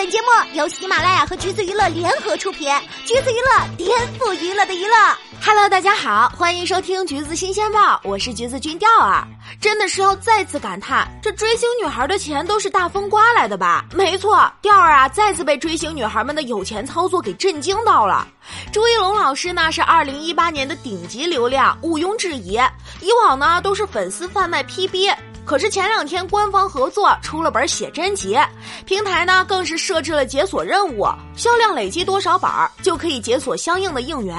本节目由喜马拉雅和橘子娱乐联合出品，橘子娱乐颠覆娱乐的娱乐。Hello，大家好，欢迎收听橘子新鲜报，我是橘子君调儿。真的是要再次感叹，这追星女孩的钱都是大风刮来的吧？没错，调儿啊，再次被追星女孩们的有钱操作给震惊到了。朱一龙老师呢是二零一八年的顶级流量，毋庸置疑。以往呢都是粉丝贩卖 PB。可是前两天官方合作出了本写真集，平台呢更是设置了解锁任务，销量累积多少本儿就可以解锁相应的应援。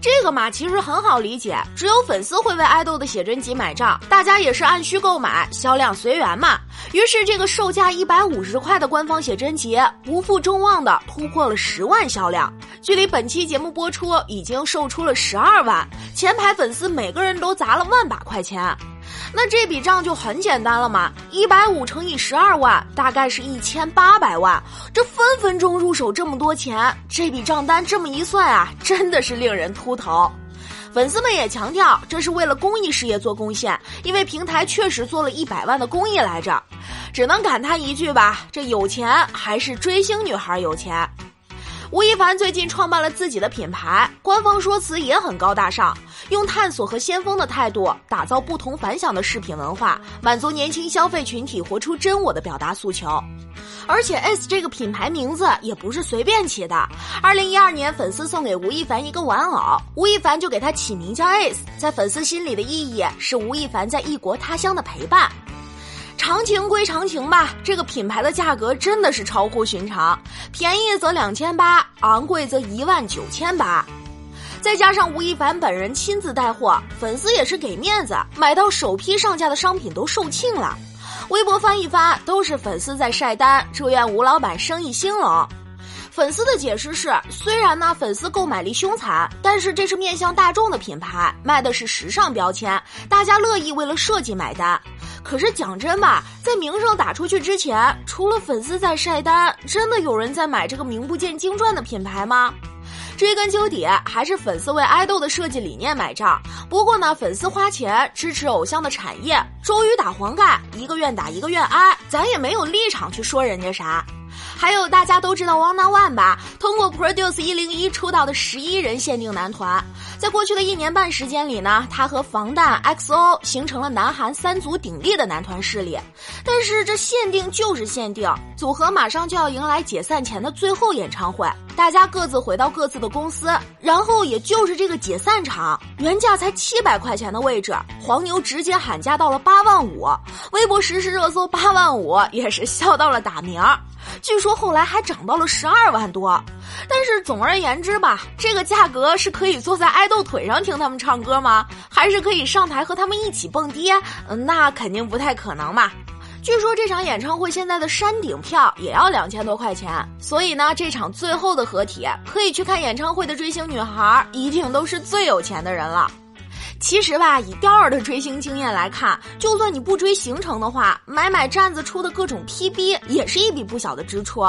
这个嘛其实很好理解，只有粉丝会为爱豆的写真集买账，大家也是按需购买，销量随缘嘛。于是这个售价一百五十块的官方写真集不负众望的突破了十万销量，距离本期节目播出已经售出了十二万，前排粉丝每个人都砸了万把块钱。那这笔账就很简单了嘛，一百五乘以十二万，大概是一千八百万。这分分钟入手这么多钱，这笔账单这么一算啊，真的是令人秃头。粉丝们也强调，这是为了公益事业做贡献，因为平台确实做了一百万的公益来着。只能感叹一句吧，这有钱还是追星女孩有钱。吴亦凡最近创办了自己的品牌，官方说辞也很高大上，用探索和先锋的态度打造不同凡响的饰品文化，满足年轻消费群体活出真我的表达诉求。而且 S 这个品牌名字也不是随便起的。二零一二年，粉丝送给吴亦凡一个玩偶，吴亦凡就给他起名叫 S，在粉丝心里的意义是吴亦凡在异国他乡的陪伴。长情归长情吧，这个品牌的价格真的是超乎寻常，便宜则两千八，昂贵则一万九千八，再加上吴亦凡本人亲自带货，粉丝也是给面子，买到首批上架的商品都售罄了。微博翻一翻，都是粉丝在晒单，祝愿吴老板生意兴隆。粉丝的解释是，虽然呢粉丝购买力凶残，但是这是面向大众的品牌，卖的是时尚标签，大家乐意为了设计买单。可是讲真吧，在名声打出去之前，除了粉丝在晒单，真的有人在买这个名不见经传的品牌吗？追根究底，还是粉丝为爱豆的设计理念买账。不过呢，粉丝花钱支持偶像的产业，周瑜打黄盖，一个愿打一个愿挨，咱也没有立场去说人家啥。还有大家都知道 Wanna One 吧？通过 Produce 一零一出道的十一人限定男团，在过去的一年半时间里呢，他和防弹 XO 形成了南韩三足鼎立的男团势力。但是这限定就是限定，组合马上就要迎来解散前的最后演唱会，大家各自回到各自的公司，然后也就是这个解散场，原价才七百块钱的位置，黄牛直接喊价到了八万五，微博实时热搜八万五也是笑到了打鸣儿。据说后来还涨到了十二万多，但是总而言之吧，这个价格是可以坐在爱豆腿上听他们唱歌吗？还是可以上台和他们一起蹦迪？那肯定不太可能嘛。据说这场演唱会现在的山顶票也要两千多块钱，所以呢，这场最后的合体可以去看演唱会的追星女孩一定都是最有钱的人了。其实吧，以调儿的追星经验来看，就算你不追行程的话，买买站子出的各种 PB 也是一笔不小的支出。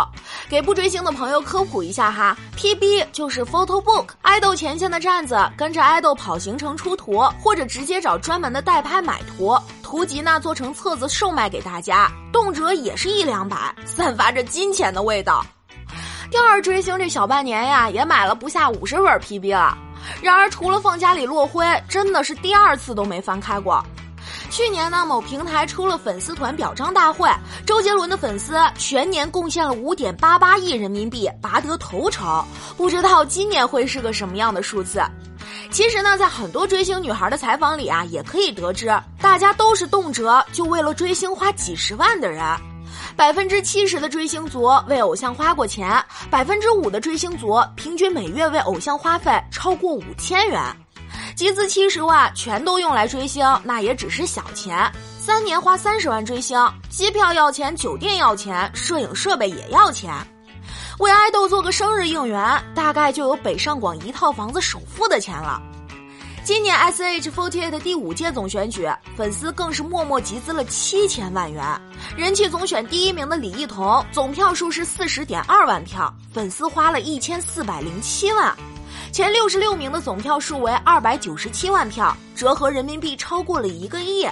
给不追星的朋友科普一下哈，PB 就是 photo book，爱豆前线的站子跟着爱豆跑行程出图，或者直接找专门的代拍买图，图集呢做成册子售卖给大家，动辄也是一两百，散发着金钱的味道。调儿追星这小半年呀，也买了不下五十本 PB 了。然而，除了放家里落灰，真的是第二次都没翻开过。去年呢，某平台出了粉丝团表彰大会，周杰伦的粉丝全年贡献了五点八八亿人民币，拔得头筹。不知道今年会是个什么样的数字？其实呢，在很多追星女孩的采访里啊，也可以得知，大家都是动辄就为了追星花几十万的人。百分之七十的追星族为偶像花过钱，百分之五的追星族平均每月为偶像花费超过五千元，集资七十万全都用来追星，那也只是小钱。三年花三十万追星，机票要钱，酒店要钱，摄影设备也要钱。为爱豆做个生日应援，大概就有北上广一套房子首付的钱了。今年 S H Forty Eight 第五届总选举，粉丝更是默默集资了七千万元。人气总选第一名的李艺彤，总票数是四十点二万票，粉丝花了一千四百零七万。前六十六名的总票数为二百九十七万票，折合人民币超过了一个亿。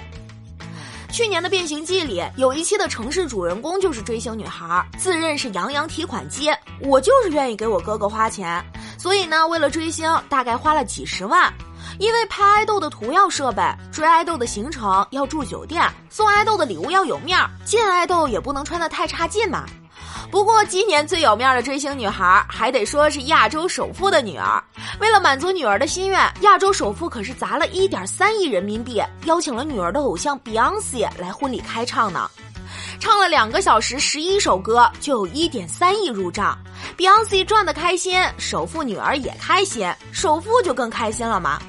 去年的《变形记》里有一期的城市主人公就是追星女孩，自认是杨洋提款机。我就是愿意给我哥哥花钱，所以呢，为了追星，大概花了几十万。因为拍爱豆的图要设备，追爱豆的行程要住酒店，送爱豆的礼物要有面儿，见爱豆也不能穿得太差劲嘛。不过今年最有面的追星女孩，还得说是亚洲首富的女儿。为了满足女儿的心愿，亚洲首富可是砸了一点三亿人民币，邀请了女儿的偶像 Beyonce 来婚礼开唱呢。唱了两个小时十一首歌，就有一点三亿入账。Beyonce 赚的开心，首富女儿也开心，首富就更开心了嘛。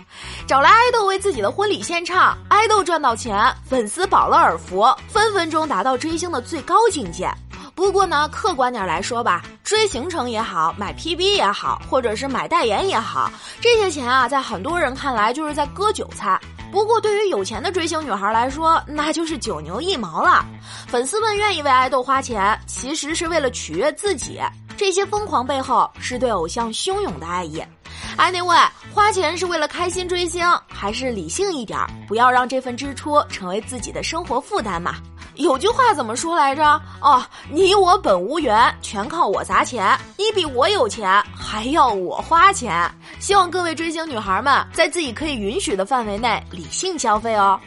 找来爱豆为自己的婚礼献唱，爱豆赚到钱，粉丝饱了耳福，分分钟达到追星的最高境界。不过呢，客观点来说吧，追行程也好，买 PB 也好，或者是买代言也好，这些钱啊，在很多人看来就是在割韭菜。不过对于有钱的追星女孩来说，那就是九牛一毛了。粉丝们愿意为爱豆花钱，其实是为了取悦自己。这些疯狂背后是对偶像汹涌的爱意。Anyway，花钱是为了开心追星，还是理性一点，不要让这份支出成为自己的生活负担嘛？有句话怎么说来着？哦，你我本无缘，全靠我砸钱。你比我有钱，还要我花钱。希望各位追星女孩们在自己可以允许的范围内理性消费哦。